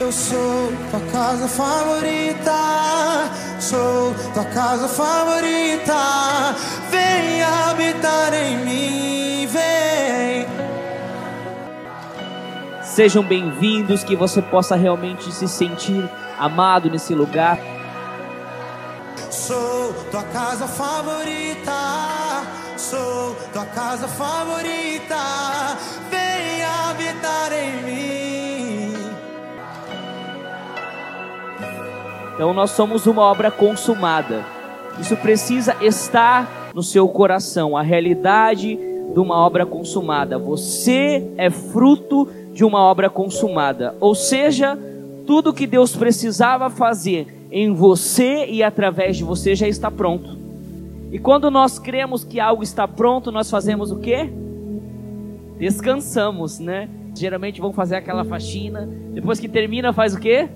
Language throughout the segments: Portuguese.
Eu sou tua casa favorita, sou tua casa favorita. Vem habitar em mim, vem. Sejam bem-vindos, que você possa realmente se sentir amado nesse lugar. Sou tua casa favorita, sou tua casa favorita. Vem habitar em mim. Então nós somos uma obra consumada. Isso precisa estar no seu coração, a realidade de uma obra consumada. Você é fruto de uma obra consumada. Ou seja, tudo que Deus precisava fazer em você e através de você já está pronto. E quando nós cremos que algo está pronto, nós fazemos o quê? Descansamos, né? Geralmente vão fazer aquela faxina, depois que termina faz o quê?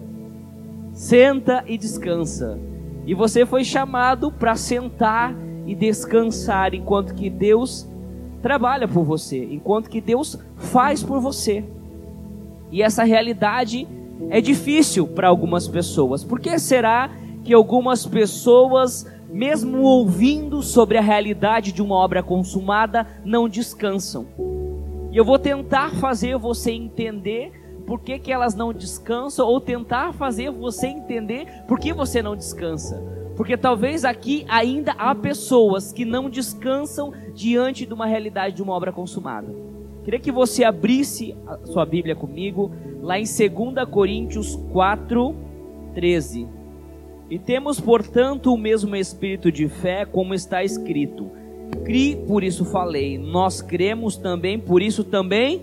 Senta e descansa. E você foi chamado para sentar e descansar enquanto que Deus trabalha por você, enquanto que Deus faz por você. E essa realidade é difícil para algumas pessoas. Por que será que algumas pessoas, mesmo ouvindo sobre a realidade de uma obra consumada, não descansam? E eu vou tentar fazer você entender por que, que elas não descansam, ou tentar fazer você entender por que você não descansa. Porque talvez aqui ainda há pessoas que não descansam diante de uma realidade de uma obra consumada. Queria que você abrisse a sua Bíblia comigo, lá em 2 Coríntios 4, 13. E temos, portanto, o mesmo espírito de fé, como está escrito: Cri, por isso falei. Nós cremos também, por isso também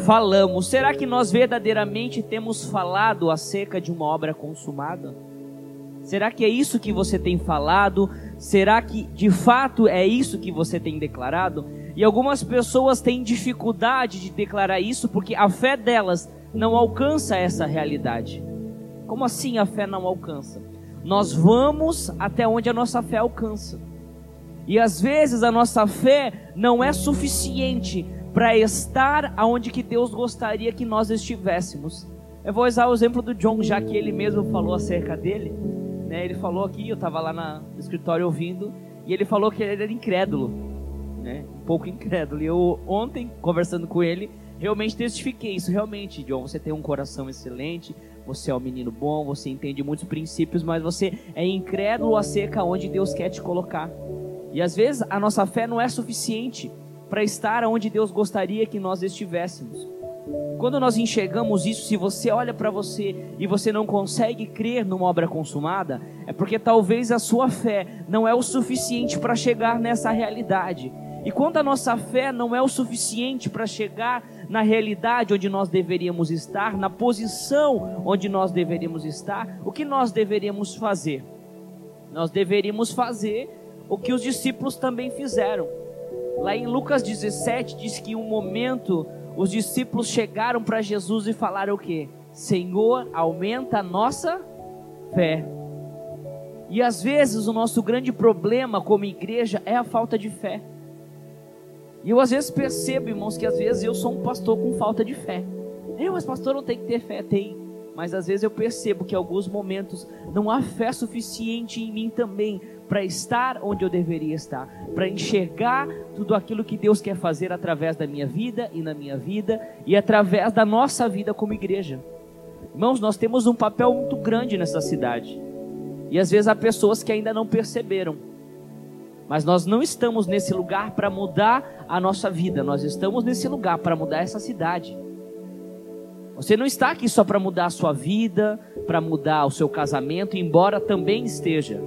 falamos. Será que nós verdadeiramente temos falado acerca de uma obra consumada? Será que é isso que você tem falado? Será que de fato é isso que você tem declarado? E algumas pessoas têm dificuldade de declarar isso porque a fé delas não alcança essa realidade. Como assim a fé não alcança? Nós vamos até onde a nossa fé alcança. E às vezes a nossa fé não é suficiente para estar aonde que Deus gostaria que nós estivéssemos. Eu vou usar o exemplo do John, já que ele mesmo falou acerca dele. Né? Ele falou aqui, eu estava lá na, no escritório ouvindo, e ele falou que ele era incrédulo, né? um pouco incrédulo. E eu ontem, conversando com ele, realmente testifiquei isso. Realmente, John, você tem um coração excelente, você é um menino bom, você entende muitos princípios, mas você é incrédulo acerca onde Deus quer te colocar. E às vezes a nossa fé não é suficiente para estar onde Deus gostaria que nós estivéssemos. Quando nós enxergamos isso, se você olha para você e você não consegue crer numa obra consumada, é porque talvez a sua fé não é o suficiente para chegar nessa realidade. E quando a nossa fé não é o suficiente para chegar na realidade onde nós deveríamos estar, na posição onde nós deveríamos estar, o que nós deveríamos fazer? Nós deveríamos fazer o que os discípulos também fizeram Lá em Lucas 17 diz que em um momento os discípulos chegaram para Jesus e falaram o que? Senhor, aumenta a nossa fé. E às vezes o nosso grande problema como igreja é a falta de fé. E eu às vezes percebo, irmãos, que às vezes eu sou um pastor com falta de fé. Eu, mas pastor, não tem que ter fé, tem. Mas às vezes eu percebo que em alguns momentos não há fé suficiente em mim também para estar onde eu deveria estar, para enxergar tudo aquilo que Deus quer fazer através da minha vida e na minha vida e através da nossa vida como igreja. Irmãos, nós temos um papel muito grande nessa cidade. E às vezes há pessoas que ainda não perceberam. Mas nós não estamos nesse lugar para mudar a nossa vida, nós estamos nesse lugar para mudar essa cidade. Você não está aqui só para mudar a sua vida, para mudar o seu casamento, embora também esteja.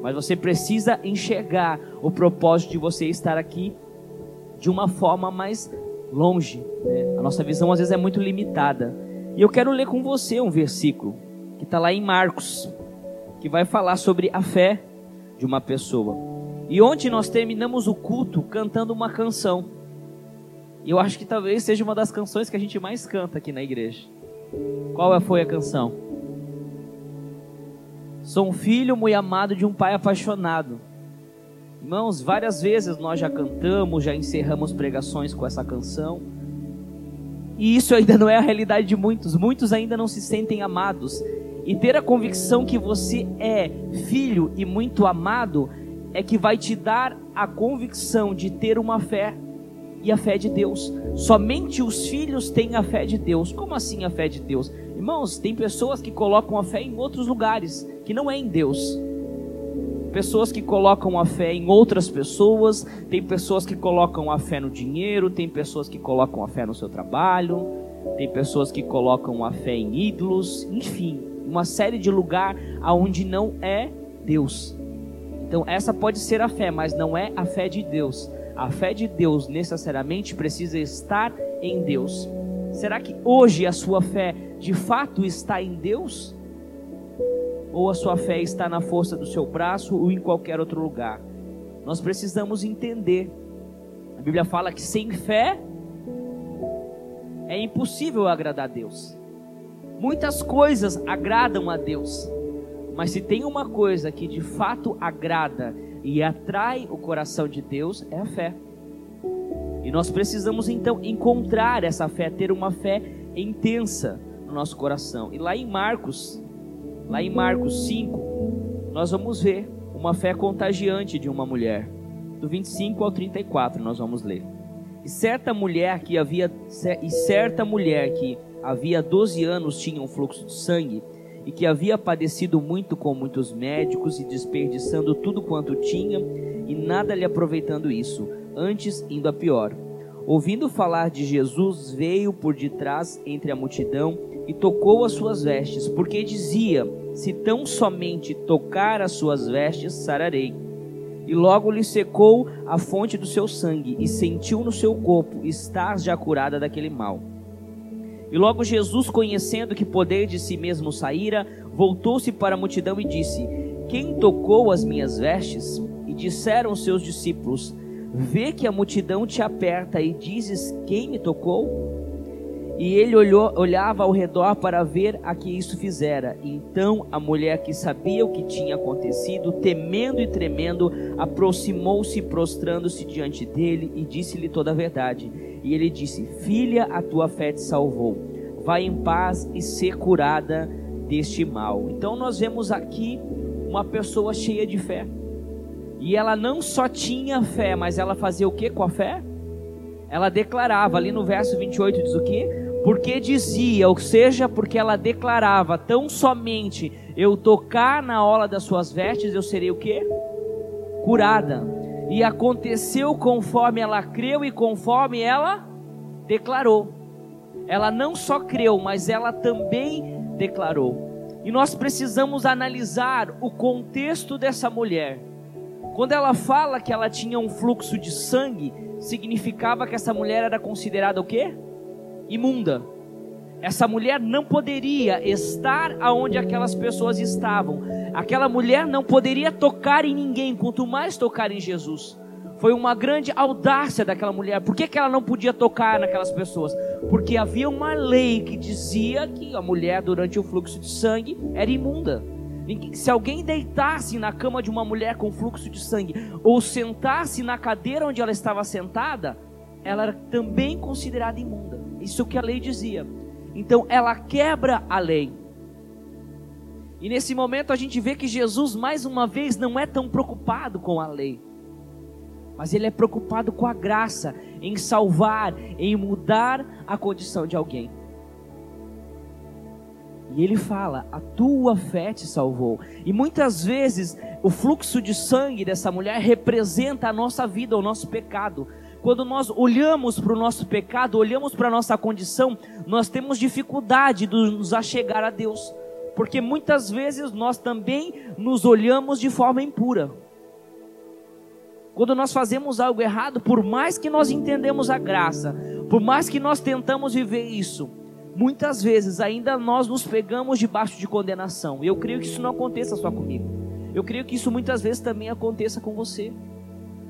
Mas você precisa enxergar o propósito de você estar aqui de uma forma mais longe. Né? A nossa visão às vezes é muito limitada. E eu quero ler com você um versículo que está lá em Marcos, que vai falar sobre a fé de uma pessoa. E ontem nós terminamos o culto cantando uma canção. E eu acho que talvez seja uma das canções que a gente mais canta aqui na igreja. Qual foi a canção? Sou um filho muito amado de um pai apaixonado. Irmãos, várias vezes nós já cantamos, já encerramos pregações com essa canção. E isso ainda não é a realidade de muitos. Muitos ainda não se sentem amados. E ter a convicção que você é filho e muito amado é que vai te dar a convicção de ter uma fé e a fé de Deus. Somente os filhos têm a fé de Deus. Como assim a fé de Deus? Irmãos, tem pessoas que colocam a fé em outros lugares, que não é em Deus. Pessoas que colocam a fé em outras pessoas, tem pessoas que colocam a fé no dinheiro, tem pessoas que colocam a fé no seu trabalho, tem pessoas que colocam a fé em ídolos, enfim, uma série de lugar aonde não é Deus. Então essa pode ser a fé, mas não é a fé de Deus. A fé de Deus necessariamente precisa estar em Deus. Será que hoje a sua fé de fato está em Deus? Ou a sua fé está na força do seu braço ou em qualquer outro lugar? Nós precisamos entender. A Bíblia fala que sem fé é impossível agradar a Deus. Muitas coisas agradam a Deus, mas se tem uma coisa que de fato agrada e atrai o coração de Deus, é a fé. E nós precisamos então encontrar essa fé, ter uma fé intensa no nosso coração. E lá em Marcos, lá em Marcos 5, nós vamos ver uma fé contagiante de uma mulher. Do 25 ao 34 nós vamos ler. E certa mulher que havia e certa mulher que havia 12 anos tinha um fluxo de sangue e que havia padecido muito com muitos médicos e desperdiçando tudo quanto tinha e nada lhe aproveitando isso, antes indo a pior. Ouvindo falar de Jesus, veio por detrás entre a multidão e tocou as suas vestes, porque dizia: Se tão somente tocar as suas vestes, sararei. E logo lhe secou a fonte do seu sangue, e sentiu no seu corpo estar já curada daquele mal. E logo Jesus, conhecendo que poder de si mesmo saíra, voltou-se para a multidão e disse: Quem tocou as minhas vestes? E disseram seus discípulos: Vê que a multidão te aperta e dizes: Quem me tocou? E ele olhou, olhava ao redor para ver a que isso fizera. Então a mulher que sabia o que tinha acontecido, temendo e tremendo, aproximou-se, prostrando-se diante dele e disse-lhe toda a verdade. E ele disse: Filha, a tua fé te salvou. Vai em paz e ser curada deste mal. Então nós vemos aqui uma pessoa cheia de fé. E ela não só tinha fé, mas ela fazia o que com a fé? Ela declarava, ali no verso 28 diz o que? Porque dizia, ou seja, porque ela declarava, tão somente eu tocar na ola das suas vestes, eu serei o que? Curada. E aconteceu conforme ela creu e conforme ela declarou. Ela não só creu, mas ela também declarou. E nós precisamos analisar o contexto dessa mulher. Quando ela fala que ela tinha um fluxo de sangue, significava que essa mulher era considerada o quê? Imunda. Essa mulher não poderia estar aonde aquelas pessoas estavam. Aquela mulher não poderia tocar em ninguém, quanto mais tocar em Jesus. Foi uma grande audácia daquela mulher. Por que, que ela não podia tocar naquelas pessoas? Porque havia uma lei que dizia que a mulher, durante o fluxo de sangue, era imunda. Se alguém deitasse na cama de uma mulher com fluxo de sangue, ou sentasse na cadeira onde ela estava sentada, ela era também considerada imunda. Isso que a lei dizia. Então ela quebra a lei. E nesse momento a gente vê que Jesus, mais uma vez, não é tão preocupado com a lei, mas ele é preocupado com a graça, em salvar, em mudar a condição de alguém. E ele fala: A tua fé te salvou. E muitas vezes o fluxo de sangue dessa mulher representa a nossa vida, o nosso pecado. Quando nós olhamos para o nosso pecado, olhamos para a nossa condição, nós temos dificuldade de nos achegar a Deus, porque muitas vezes nós também nos olhamos de forma impura. Quando nós fazemos algo errado, por mais que nós entendemos a graça, por mais que nós tentamos viver isso, muitas vezes ainda nós nos pegamos debaixo de condenação. Eu creio que isso não aconteça só comigo. Eu creio que isso muitas vezes também aconteça com você.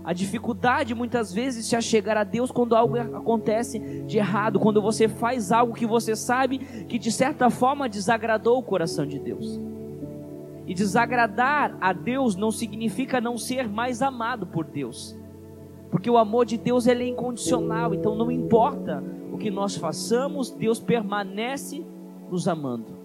A dificuldade muitas vezes se achegar a Deus quando algo acontece de errado, quando você faz algo que você sabe que de certa forma desagradou o coração de Deus. E desagradar a Deus não significa não ser mais amado por Deus. Porque o amor de Deus ele é incondicional, então não importa o que nós façamos, Deus permanece nos amando.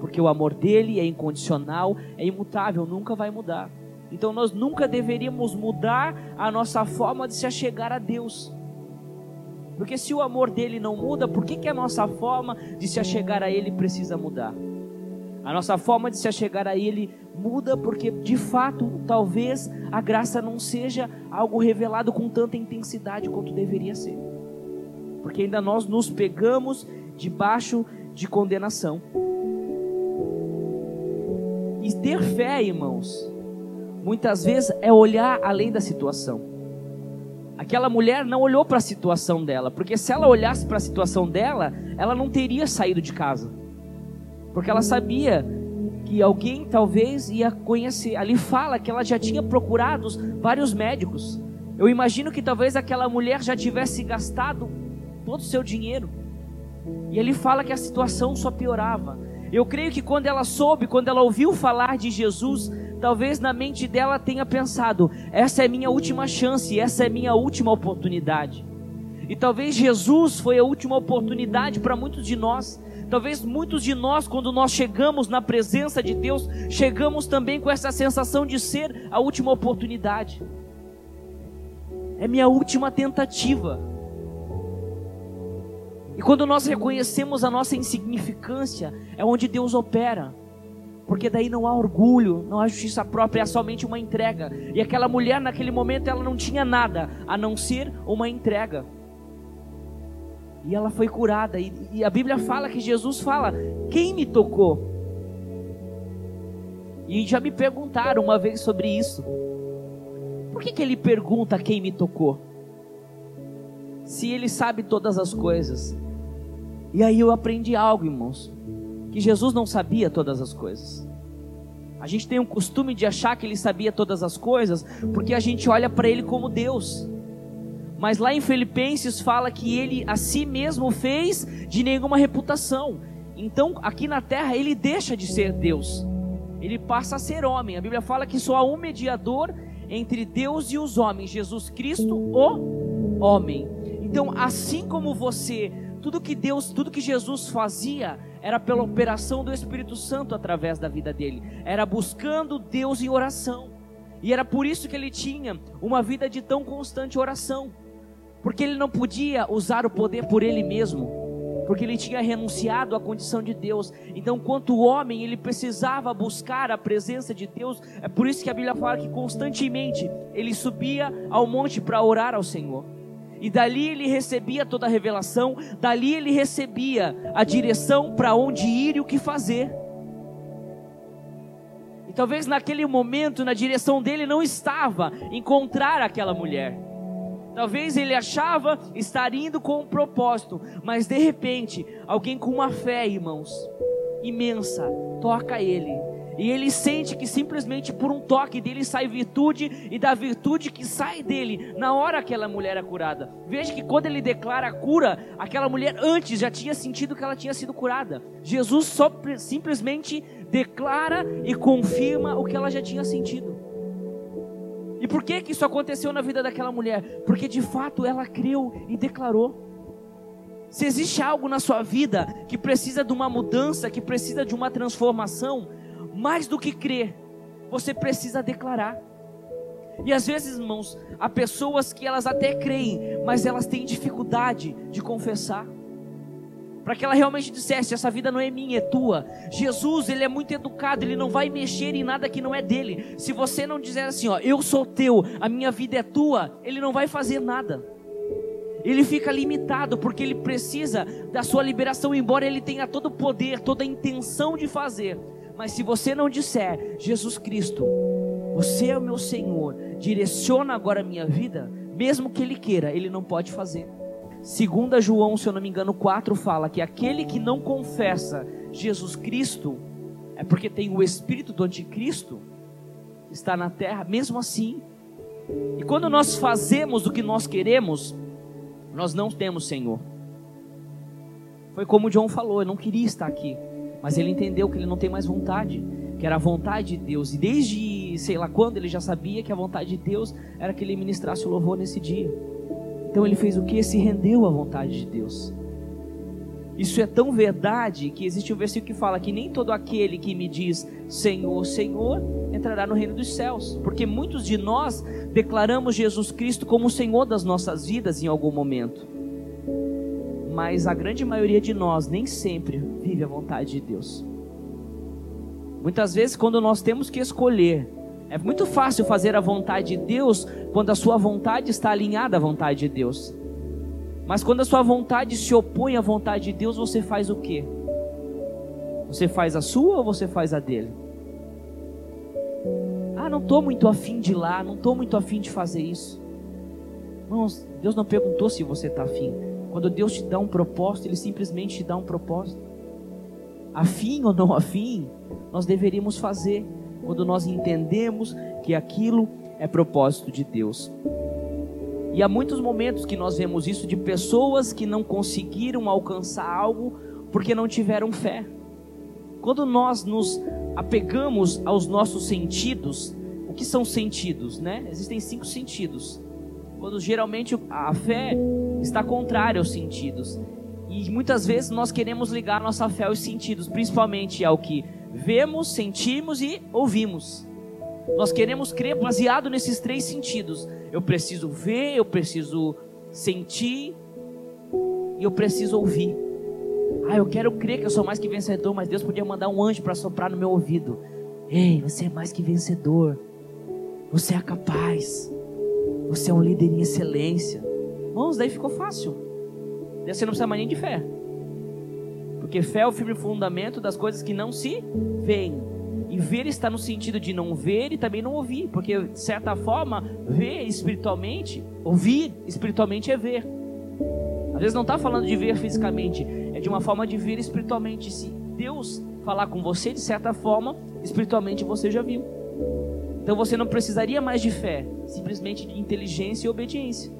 Porque o amor dele é incondicional, é imutável, nunca vai mudar. Então nós nunca deveríamos mudar a nossa forma de se achegar a Deus. Porque se o amor dele não muda, por que, que a nossa forma de se achegar a ele precisa mudar? A nossa forma de se achegar a ele muda porque de fato, talvez a graça não seja algo revelado com tanta intensidade quanto deveria ser. Porque ainda nós nos pegamos debaixo de condenação. E ter fé, irmãos, muitas vezes é olhar além da situação. Aquela mulher não olhou para a situação dela, porque se ela olhasse para a situação dela, ela não teria saído de casa. Porque ela sabia que alguém talvez ia conhecer. Ali fala que ela já tinha procurado vários médicos. Eu imagino que talvez aquela mulher já tivesse gastado todo o seu dinheiro. E ele fala que a situação só piorava. Eu creio que quando ela soube, quando ela ouviu falar de Jesus, talvez na mente dela tenha pensado: essa é minha última chance, essa é minha última oportunidade. E talvez Jesus foi a última oportunidade para muitos de nós. Talvez muitos de nós, quando nós chegamos na presença de Deus, chegamos também com essa sensação de ser a última oportunidade. É minha última tentativa. E quando nós reconhecemos a nossa insignificância, é onde Deus opera. Porque daí não há orgulho, não há justiça própria, é somente uma entrega. E aquela mulher, naquele momento, ela não tinha nada a não ser uma entrega. E ela foi curada. E, e a Bíblia fala que Jesus fala: Quem me tocou? E já me perguntaram uma vez sobre isso. Por que, que ele pergunta quem me tocou? Se ele sabe todas as coisas. E aí eu aprendi algo, irmãos, que Jesus não sabia todas as coisas. A gente tem um costume de achar que ele sabia todas as coisas, porque a gente olha para ele como Deus. Mas lá em Filipenses fala que ele a si mesmo fez de nenhuma reputação. Então, aqui na terra, ele deixa de ser Deus. Ele passa a ser homem. A Bíblia fala que só há um mediador entre Deus e os homens, Jesus Cristo, o homem. Então, assim como você tudo que Deus, tudo que Jesus fazia era pela operação do Espírito Santo através da vida dele. Era buscando Deus em oração. E era por isso que ele tinha uma vida de tão constante oração. Porque ele não podia usar o poder por ele mesmo porque ele tinha renunciado à condição de Deus. Então, quanto homem, ele precisava buscar a presença de Deus. É por isso que a Bíblia fala que constantemente ele subia ao monte para orar ao Senhor. E dali ele recebia toda a revelação, dali ele recebia a direção para onde ir e o que fazer. E talvez naquele momento, na direção dele não estava encontrar aquela mulher. Talvez ele achava estar indo com um propósito, mas de repente, alguém com uma fé, irmãos, imensa, toca ele e ele sente que simplesmente por um toque dele sai virtude, e da virtude que sai dele, na hora aquela mulher é curada. Veja que quando ele declara a cura, aquela mulher antes já tinha sentido que ela tinha sido curada. Jesus só simplesmente declara e confirma o que ela já tinha sentido. E por que que isso aconteceu na vida daquela mulher? Porque de fato ela creu e declarou. Se existe algo na sua vida que precisa de uma mudança, que precisa de uma transformação, mais do que crer, você precisa declarar. E às vezes, irmãos, há pessoas que elas até creem, mas elas têm dificuldade de confessar. Para que ela realmente dissesse: essa vida não é minha, é tua. Jesus, ele é muito educado, ele não vai mexer em nada que não é dele. Se você não dizer assim, ó, eu sou teu, a minha vida é tua, ele não vai fazer nada. Ele fica limitado porque ele precisa da sua liberação, embora ele tenha todo o poder, toda a intenção de fazer. Mas se você não disser, Jesus Cristo, você é o meu Senhor, direciona agora a minha vida, mesmo que Ele queira, Ele não pode fazer. Segunda João, se eu não me engano, 4 fala que aquele que não confessa Jesus Cristo é porque tem o espírito do anticristo está na terra, mesmo assim. E quando nós fazemos o que nós queremos, nós não temos Senhor. Foi como o John falou, eu não queria estar aqui. Mas ele entendeu que ele não tem mais vontade, que era a vontade de Deus. E desde sei lá quando ele já sabia que a vontade de Deus era que ele ministrasse o louvor nesse dia. Então ele fez o que? Se rendeu à vontade de Deus. Isso é tão verdade que existe um versículo que fala que nem todo aquele que me diz Senhor, Senhor entrará no reino dos céus, porque muitos de nós declaramos Jesus Cristo como o Senhor das nossas vidas em algum momento. Mas a grande maioria de nós nem sempre vive a vontade de Deus. Muitas vezes, quando nós temos que escolher, é muito fácil fazer a vontade de Deus quando a sua vontade está alinhada à vontade de Deus. Mas quando a sua vontade se opõe à vontade de Deus, você faz o quê? Você faz a sua ou você faz a dele? Ah, não estou muito afim de ir lá, não estou muito afim de fazer isso. Irmãos, Deus não perguntou se você está afim. Quando Deus te dá um propósito, Ele simplesmente te dá um propósito. Afim ou não afim, nós deveríamos fazer quando nós entendemos que aquilo é propósito de Deus. E há muitos momentos que nós vemos isso de pessoas que não conseguiram alcançar algo porque não tiveram fé. Quando nós nos apegamos aos nossos sentidos, o que são sentidos, né? Existem cinco sentidos. Quando geralmente a fé está contrária aos sentidos. E muitas vezes nós queremos ligar nossa fé aos sentidos, principalmente ao que vemos, sentimos e ouvimos. Nós queremos crer baseado nesses três sentidos. Eu preciso ver, eu preciso sentir e eu preciso ouvir. Ah, eu quero crer que eu sou mais que vencedor, mas Deus podia mandar um anjo para soprar no meu ouvido. Ei, você é mais que vencedor. Você é capaz. Você é um líder em excelência. Irmãos, daí ficou fácil. Daí você não precisa mais nem de fé. Porque fé é o firme fundamento das coisas que não se veem. E ver está no sentido de não ver e também não ouvir, porque de certa forma, ver espiritualmente, ouvir espiritualmente é ver. Às vezes não está falando de ver fisicamente, é de uma forma de ver espiritualmente. Se Deus falar com você, de certa forma, espiritualmente você já viu. Então você não precisaria mais de fé, simplesmente de inteligência e obediência.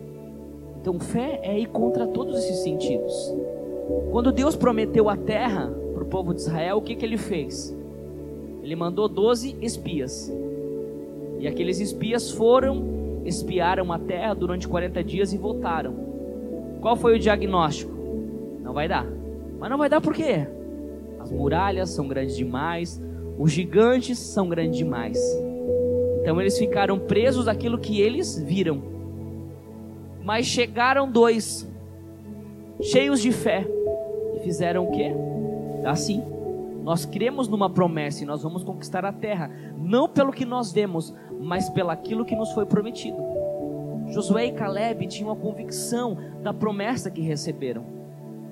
Então fé é ir contra todos esses sentidos. Quando Deus prometeu a terra para o povo de Israel, o que, que ele fez? ele mandou 12 espias. E aqueles espias foram, espiaram a terra durante 40 dias e voltaram. Qual foi o diagnóstico? Não vai dar. Mas não vai dar por quê? As muralhas são grandes demais, os gigantes são grandes demais. Então eles ficaram presos àquilo que eles viram. Mas chegaram dois, cheios de fé, e fizeram o quê? Assim. Nós cremos numa promessa e nós vamos conquistar a terra, não pelo que nós vemos, mas pelo aquilo que nos foi prometido. Josué e Caleb tinham a convicção da promessa que receberam.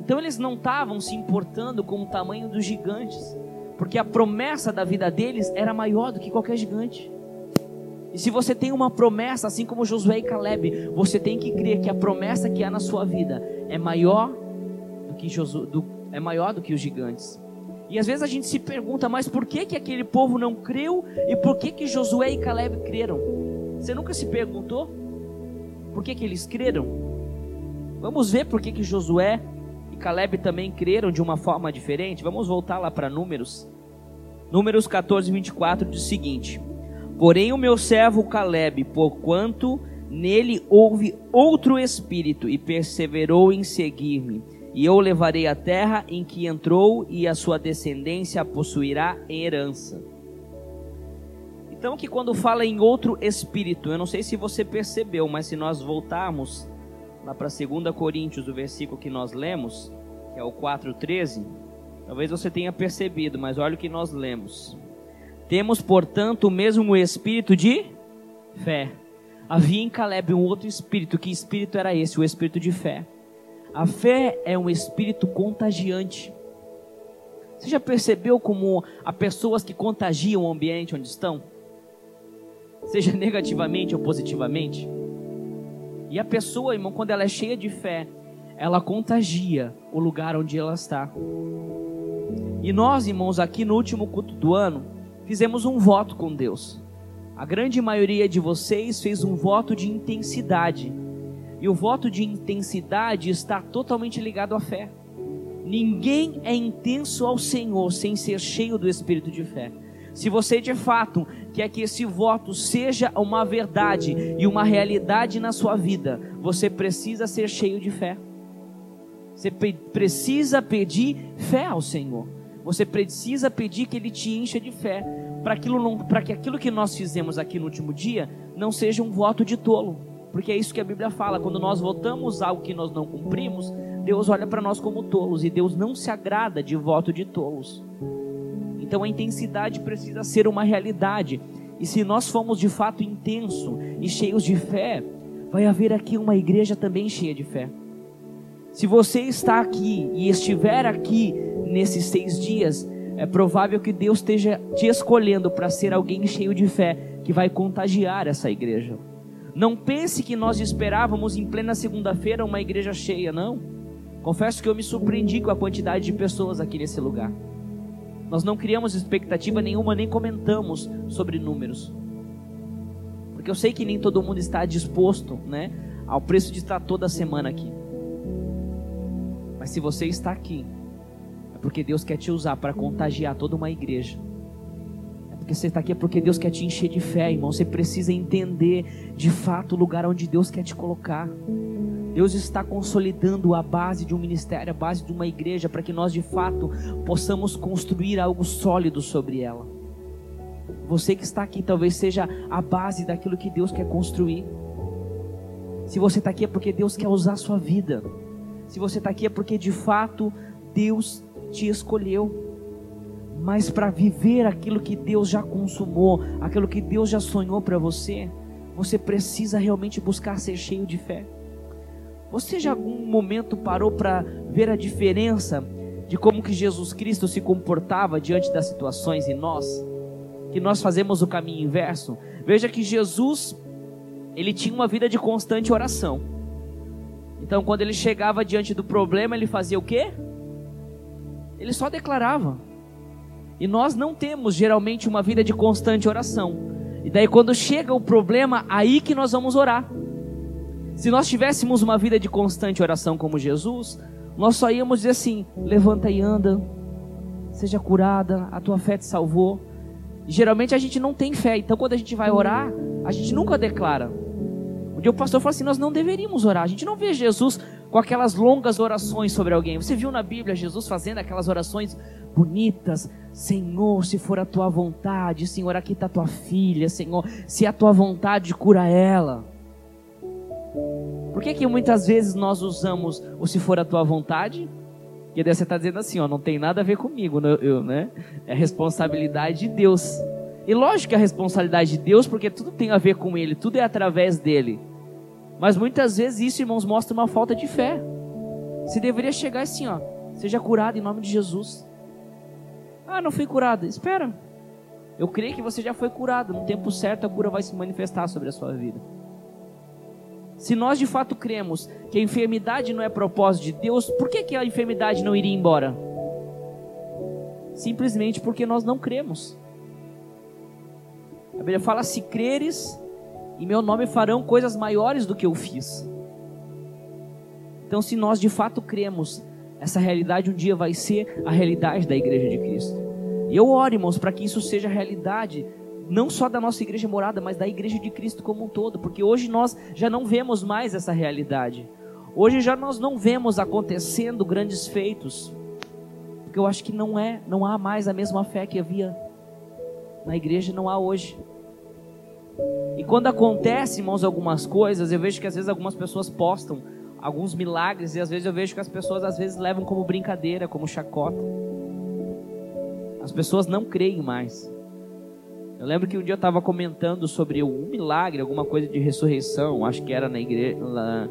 Então eles não estavam se importando com o tamanho dos gigantes, porque a promessa da vida deles era maior do que qualquer gigante. E se você tem uma promessa, assim como Josué e Caleb, você tem que crer que a promessa que há na sua vida é maior do que, Josué, do, é maior do que os gigantes. E às vezes a gente se pergunta, mas por que, que aquele povo não creu e por que, que Josué e Caleb creram? Você nunca se perguntou por que, que eles creram? Vamos ver por que, que Josué e Caleb também creram de uma forma diferente. Vamos voltar lá para Números. Números 14, 24 diz o seguinte: Porém, o meu servo Caleb, porquanto nele houve outro espírito e perseverou em seguir-me e eu levarei a terra em que entrou, e a sua descendência a possuirá herança. Então, que quando fala em outro espírito, eu não sei se você percebeu, mas se nós voltarmos lá para 2 Coríntios, o versículo que nós lemos, que é o 4,13, talvez você tenha percebido, mas olha o que nós lemos. Temos, portanto, o mesmo espírito de fé. Havia em Caleb um outro espírito, que espírito era esse? O espírito de fé. A fé é um espírito contagiante. Você já percebeu como há pessoas que contagiam o ambiente onde estão? Seja negativamente ou positivamente? E a pessoa, irmão, quando ela é cheia de fé, ela contagia o lugar onde ela está. E nós, irmãos, aqui no último culto do ano, fizemos um voto com Deus. A grande maioria de vocês fez um voto de intensidade e o voto de intensidade está totalmente ligado à fé. Ninguém é intenso ao Senhor sem ser cheio do espírito de fé. Se você de fato quer que esse voto seja uma verdade e uma realidade na sua vida, você precisa ser cheio de fé. Você precisa pedir fé ao Senhor. Você precisa pedir que Ele te encha de fé, para que aquilo que nós fizemos aqui no último dia não seja um voto de tolo. Porque é isso que a Bíblia fala: quando nós votamos algo que nós não cumprimos, Deus olha para nós como tolos e Deus não se agrada de voto de tolos. Então a intensidade precisa ser uma realidade. E se nós formos de fato intenso e cheios de fé, vai haver aqui uma igreja também cheia de fé. Se você está aqui e estiver aqui nesses seis dias, é provável que Deus esteja te escolhendo para ser alguém cheio de fé que vai contagiar essa igreja. Não pense que nós esperávamos em plena segunda-feira uma igreja cheia, não. Confesso que eu me surpreendi com a quantidade de pessoas aqui nesse lugar. Nós não criamos expectativa nenhuma, nem comentamos sobre números. Porque eu sei que nem todo mundo está disposto, né, ao preço de estar toda semana aqui. Mas se você está aqui, porque Deus quer te usar para contagiar toda uma igreja. É porque você está aqui é porque Deus quer te encher de fé, irmão. Você precisa entender de fato o lugar onde Deus quer te colocar. Deus está consolidando a base de um ministério, a base de uma igreja, para que nós de fato possamos construir algo sólido sobre ela. Você que está aqui talvez seja a base daquilo que Deus quer construir. Se você está aqui é porque Deus quer usar a sua vida. Se você está aqui é porque de fato Deus te escolheu. Mas para viver aquilo que Deus já consumou, aquilo que Deus já sonhou para você, você precisa realmente buscar ser cheio de fé. Você já algum momento parou para ver a diferença de como que Jesus Cristo se comportava diante das situações e nós, que nós fazemos o caminho inverso? Veja que Jesus, ele tinha uma vida de constante oração. Então, quando ele chegava diante do problema, ele fazia o quê? Ele só declarava. E nós não temos geralmente uma vida de constante oração. E daí, quando chega o problema, aí que nós vamos orar. Se nós tivéssemos uma vida de constante oração como Jesus, nós só íamos dizer assim: levanta e anda, seja curada, a tua fé te salvou. E geralmente a gente não tem fé, então quando a gente vai orar, a gente nunca declara. Um dia o pastor falou assim: nós não deveríamos orar. A gente não vê Jesus com aquelas longas orações sobre alguém. Você viu na Bíblia Jesus fazendo aquelas orações bonitas? Senhor, se for a tua vontade, Senhor, aqui está tua filha, Senhor, se é a tua vontade, cura ela. Por que, que muitas vezes nós usamos o se for a tua vontade? Porque você está dizendo assim, ó, não tem nada a ver comigo, né, eu, né? É responsabilidade de Deus. E lógico que é a responsabilidade de Deus, porque tudo tem a ver com Ele, tudo é através dele. Mas muitas vezes isso, irmãos, mostra uma falta de fé. Você deveria chegar assim, ó, seja curado em nome de Jesus. Ah, não fui curado. Espera. Eu creio que você já foi curado. No tempo certo a cura vai se manifestar sobre a sua vida. Se nós de fato cremos que a enfermidade não é propósito de Deus, por que, que a enfermidade não iria embora? Simplesmente porque nós não cremos. A Bíblia fala: se creres, em meu nome farão coisas maiores do que eu fiz. Então, se nós de fato cremos, essa realidade um dia vai ser a realidade da igreja de Cristo. E eu oro, irmãos, para que isso seja realidade, não só da nossa igreja morada, mas da igreja de Cristo como um todo, porque hoje nós já não vemos mais essa realidade. Hoje já nós não vemos acontecendo grandes feitos, porque eu acho que não é, não há mais a mesma fé que havia na igreja, não há hoje. E quando acontece, irmãos, algumas coisas, eu vejo que às vezes algumas pessoas postam alguns milagres e às vezes eu vejo que as pessoas às vezes levam como brincadeira, como chacota. As pessoas não creem mais. Eu lembro que um dia eu estava comentando sobre um milagre, alguma coisa de ressurreição, acho que era na igreja, lá,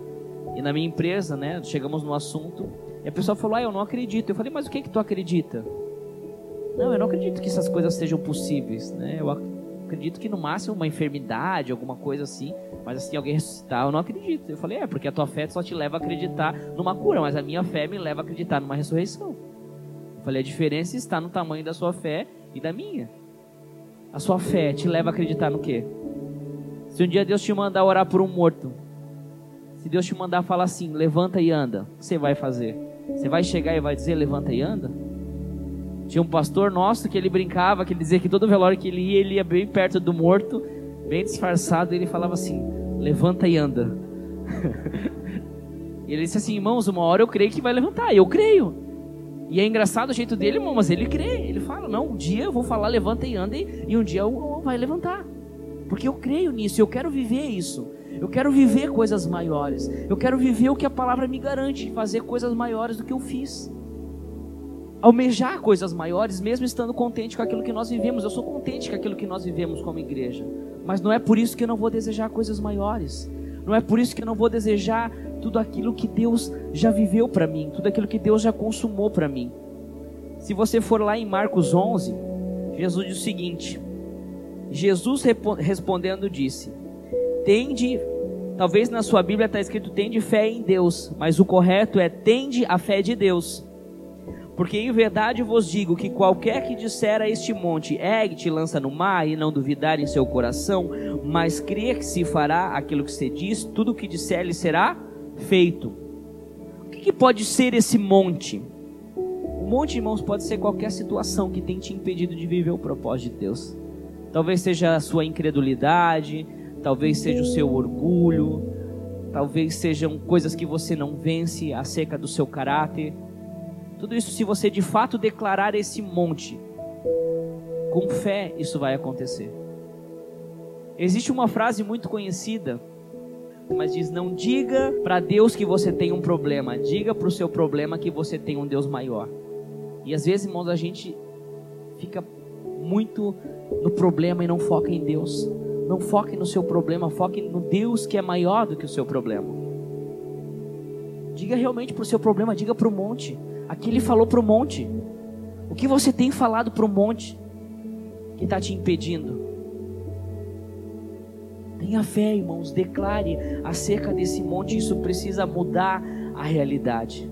e na minha empresa, né? Chegamos no assunto, e a pessoa falou: Ah, eu não acredito. Eu falei: Mas o que que tu acredita? Não, eu não acredito que essas coisas sejam possíveis, né? Eu acredito que no máximo uma enfermidade, alguma coisa assim, mas assim, alguém ressuscitar, eu não acredito. Eu falei, é, porque a tua fé só te leva a acreditar numa cura, mas a minha fé me leva a acreditar numa ressurreição. Eu falei, a diferença está no tamanho da sua fé e da minha. A sua fé te leva a acreditar no quê? Se um dia Deus te mandar orar por um morto, se Deus te mandar falar assim, levanta e anda, o que você vai fazer? Você vai chegar e vai dizer, levanta e anda? Tinha um pastor nosso que ele brincava, que ele dizia que todo velório que ele ia, ele ia bem perto do morto, bem disfarçado, e ele falava assim: levanta e anda. e ele disse assim: irmãos, uma hora eu creio que vai levantar, eu creio. E é engraçado o jeito dele, irmão, mas ele crê. Ele fala: não, um dia eu vou falar, levanta e anda, e um dia vai levantar. Porque eu creio nisso, eu quero viver isso. Eu quero viver coisas maiores. Eu quero viver o que a palavra me garante, fazer coisas maiores do que eu fiz. Almejar coisas maiores, mesmo estando contente com aquilo que nós vivemos. Eu sou contente com aquilo que nós vivemos como igreja. Mas não é por isso que eu não vou desejar coisas maiores. Não é por isso que eu não vou desejar tudo aquilo que Deus já viveu para mim, tudo aquilo que Deus já consumou para mim. Se você for lá em Marcos 11, Jesus diz o seguinte: Jesus respondendo disse: Tende, talvez na sua Bíblia está escrito tende fé em Deus, mas o correto é tende a fé de Deus. Porque em verdade vos digo que qualquer que disser a este monte, ergue-te, lança no mar, e não duvidar em seu coração, mas crer que se fará aquilo que se diz, tudo o que disser lhe será feito. O que, que pode ser esse monte? O monte, irmãos, pode ser qualquer situação que tenha te impedido de viver o propósito de Deus. Talvez seja a sua incredulidade, talvez seja o seu orgulho, talvez sejam coisas que você não vence acerca do seu caráter. Tudo isso, se você de fato declarar esse monte, com fé, isso vai acontecer. Existe uma frase muito conhecida, mas diz: Não diga para Deus que você tem um problema, diga para o seu problema que você tem um Deus maior. E às vezes, irmãos, a gente fica muito no problema e não foca em Deus. Não foque no seu problema, foque no Deus que é maior do que o seu problema. Diga realmente para o seu problema, diga para o monte. Aqui ele falou para o monte. O que você tem falado para o monte que está te impedindo? Tenha fé, irmãos, declare acerca desse monte. Isso precisa mudar a realidade.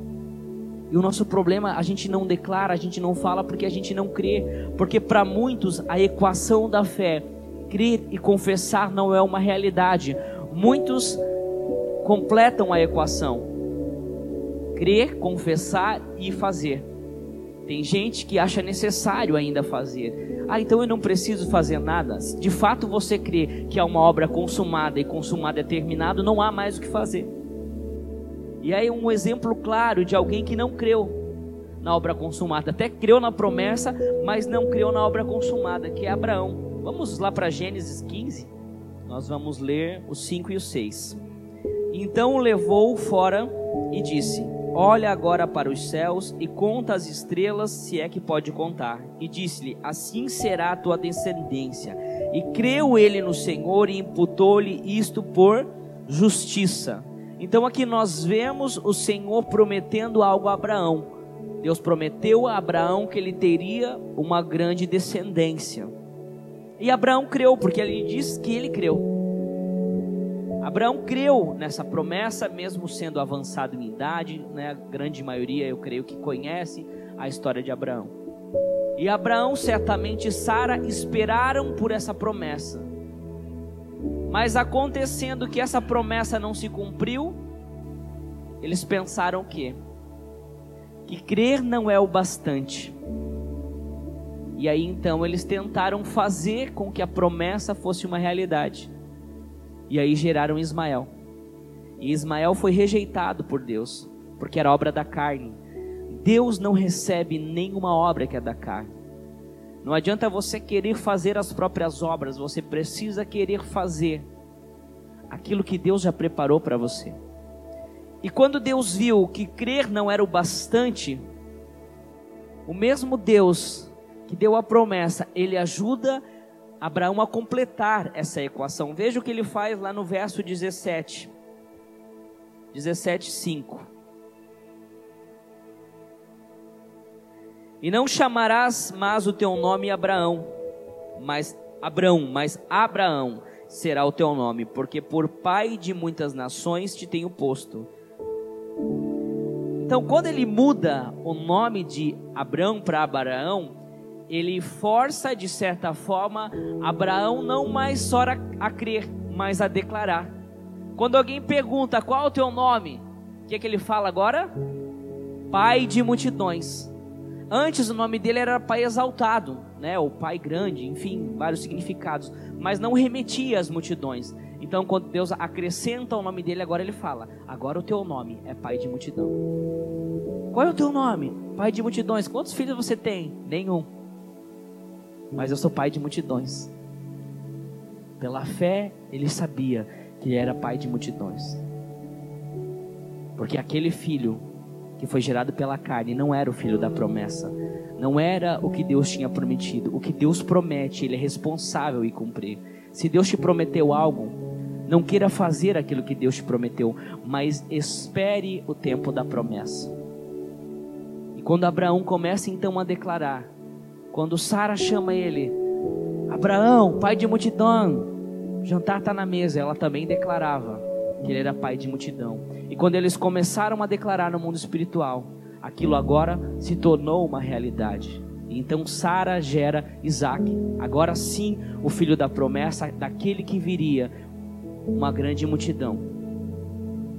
E o nosso problema, a gente não declara, a gente não fala porque a gente não crê. Porque para muitos a equação da fé, crer e confessar não é uma realidade. Muitos completam a equação: crer, confessar e fazer. Tem gente que acha necessário ainda fazer. Ah, então eu não preciso fazer nada. De fato você crê que é uma obra consumada e consumada é terminado, não há mais o que fazer. E aí um exemplo claro de alguém que não creu na obra consumada, até creu na promessa, mas não creu na obra consumada, que é Abraão. Vamos lá para Gênesis 15. Nós vamos ler os 5 e os 6. Então o levou fora e disse: Olha agora para os céus e conta as estrelas, se é que pode contar. E disse-lhe: Assim será a tua descendência. E creu ele no Senhor e imputou-lhe isto por justiça. Então aqui nós vemos o Senhor prometendo algo a Abraão. Deus prometeu a Abraão que ele teria uma grande descendência. E Abraão creu, porque ele diz que ele creu. Abraão creu nessa promessa, mesmo sendo avançado em idade, né? a grande maioria eu creio que conhece a história de Abraão. E Abraão, certamente, Sara esperaram por essa promessa. Mas acontecendo que essa promessa não se cumpriu, eles pensaram o quê? Que crer não é o bastante. E aí então eles tentaram fazer com que a promessa fosse uma realidade. E aí geraram Ismael. E Ismael foi rejeitado por Deus, porque era obra da carne. Deus não recebe nenhuma obra que é da carne. Não adianta você querer fazer as próprias obras, você precisa querer fazer aquilo que Deus já preparou para você. E quando Deus viu que crer não era o bastante, o mesmo Deus que deu a promessa, ele ajuda Abraão a completar essa equação. Veja o que ele faz lá no verso 17. 17, 5. E não chamarás mais o teu nome Abraão, mas Abraão, mas Abraão será o teu nome, porque por pai de muitas nações te tenho posto. Então, quando ele muda o nome de Abraão para Abraão, ele força de certa forma Abraão não mais só a, crer, mas a declarar. Quando alguém pergunta qual é o teu nome, o que, é que ele fala agora? Pai de multidões. Antes o nome dele era Pai Exaltado, né? Ou Pai Grande, enfim, vários significados, mas não remetia às multidões. Então, quando Deus acrescenta o nome dele, agora ele fala: Agora o teu nome é Pai de multidão. Qual é o teu nome? Pai de multidões. Quantos filhos você tem? Nenhum. Mas eu sou pai de multidões. Pela fé, ele sabia que era pai de multidões. Porque aquele filho que foi gerado pela carne não era o filho da promessa. Não era o que Deus tinha prometido. O que Deus promete, ele é responsável em cumprir. Se Deus te prometeu algo, não queira fazer aquilo que Deus te prometeu, mas espere o tempo da promessa. E quando Abraão começa então a declarar, quando Sara chama ele, Abraão, pai de multidão, jantar está na mesa, ela também declarava que ele era pai de multidão. E quando eles começaram a declarar no mundo espiritual, aquilo agora se tornou uma realidade. Então Sara gera Isaac, agora sim o filho da promessa, daquele que viria uma grande multidão.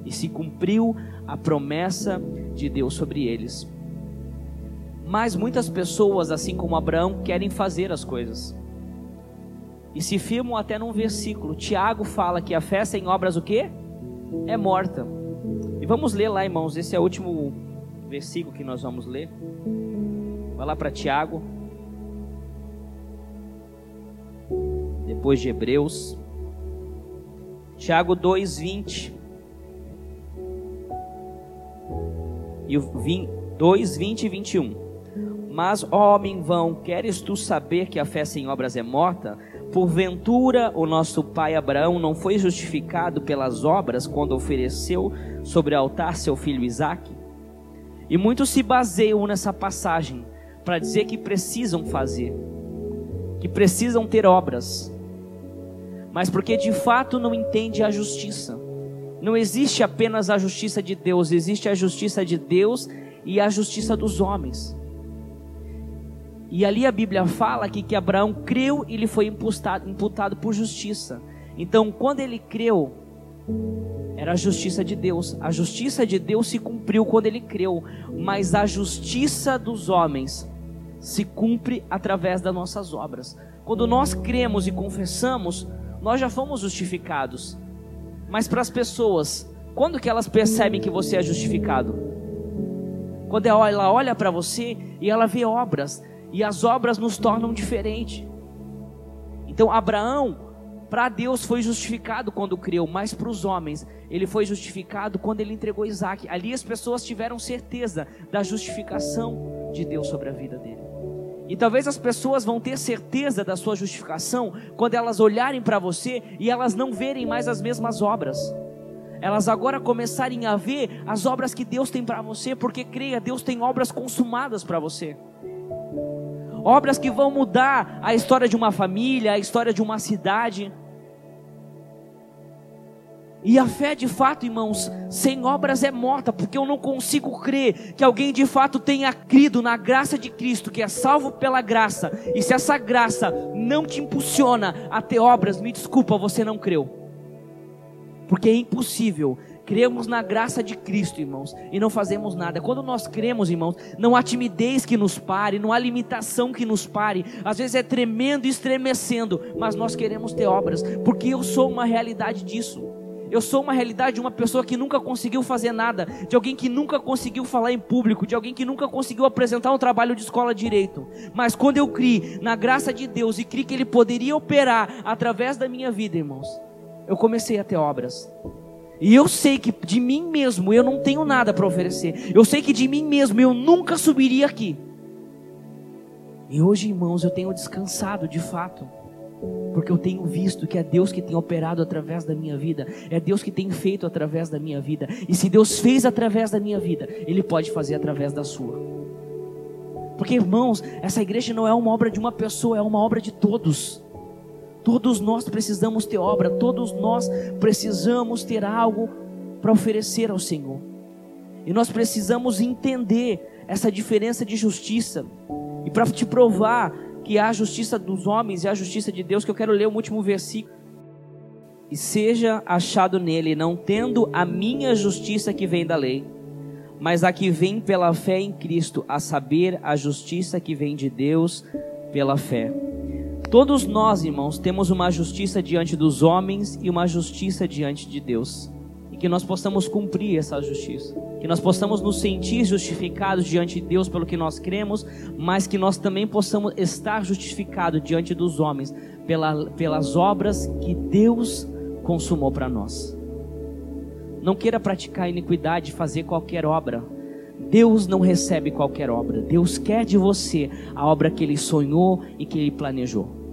E se cumpriu a promessa de Deus sobre eles. Mas muitas pessoas, assim como Abraão, querem fazer as coisas. E se firmam até num versículo. Tiago fala que a fé sem obras o quê? É morta. E vamos ler lá, irmãos. Esse é o último versículo que nós vamos ler. Vai lá para Tiago. Depois de Hebreus. Tiago 2:20. E o 2, 20 e 21. Mas, ó homem vão, queres tu saber que a fé sem obras é morta? Porventura, o nosso pai Abraão não foi justificado pelas obras quando ofereceu sobre o altar seu filho Isaque? E muitos se baseiam nessa passagem para dizer que precisam fazer, que precisam ter obras, mas porque de fato não entende a justiça. Não existe apenas a justiça de Deus, existe a justiça de Deus e a justiça dos homens. E ali a Bíblia fala que, que Abraão creu e lhe foi imputado, imputado por justiça. Então, quando ele creu, era a justiça de Deus. A justiça de Deus se cumpriu quando ele creu, mas a justiça dos homens se cumpre através das nossas obras. Quando nós cremos e confessamos, nós já fomos justificados. Mas para as pessoas, quando que elas percebem que você é justificado? Quando ela olha para você e ela vê obras, e as obras nos tornam diferente. Então Abraão, para Deus foi justificado quando creu, mas para os homens, ele foi justificado quando ele entregou Isaac. Ali as pessoas tiveram certeza da justificação de Deus sobre a vida dele. E talvez as pessoas vão ter certeza da sua justificação quando elas olharem para você e elas não verem mais as mesmas obras. Elas agora começarem a ver as obras que Deus tem para você, porque creia, Deus tem obras consumadas para você. Obras que vão mudar a história de uma família, a história de uma cidade. E a fé de fato, irmãos, sem obras é morta, porque eu não consigo crer que alguém de fato tenha crido na graça de Cristo, que é salvo pela graça, e se essa graça não te impulsiona a ter obras, me desculpa, você não creu. Porque é impossível cremos na graça de Cristo, irmãos, e não fazemos nada. Quando nós cremos, irmãos, não há timidez que nos pare, não há limitação que nos pare. Às vezes é tremendo e estremecendo, mas nós queremos ter obras, porque eu sou uma realidade disso. Eu sou uma realidade de uma pessoa que nunca conseguiu fazer nada, de alguém que nunca conseguiu falar em público, de alguém que nunca conseguiu apresentar um trabalho de escola direito. Mas quando eu criei na graça de Deus e criei que Ele poderia operar através da minha vida, irmãos, eu comecei a ter obras. E eu sei que de mim mesmo eu não tenho nada para oferecer. Eu sei que de mim mesmo eu nunca subiria aqui. E hoje, irmãos, eu tenho descansado de fato porque eu tenho visto que é Deus que tem operado através da minha vida, é Deus que tem feito através da minha vida, e se Deus fez através da minha vida, Ele pode fazer através da sua. Porque irmãos, essa igreja não é uma obra de uma pessoa, é uma obra de todos. Todos nós precisamos ter obra, todos nós precisamos ter algo para oferecer ao Senhor. E nós precisamos entender essa diferença de justiça. E para te provar que há a justiça dos homens e a justiça de Deus, que eu quero ler o último versículo. E seja achado nele, não tendo a minha justiça que vem da lei, mas a que vem pela fé em Cristo, a saber, a justiça que vem de Deus pela fé. Todos nós, irmãos, temos uma justiça diante dos homens e uma justiça diante de Deus. E que nós possamos cumprir essa justiça. Que nós possamos nos sentir justificados diante de Deus pelo que nós cremos, mas que nós também possamos estar justificados diante dos homens pela, pelas obras que Deus consumou para nós. Não queira praticar iniquidade, fazer qualquer obra. Deus não recebe qualquer obra. Deus quer de você a obra que Ele sonhou e que Ele planejou.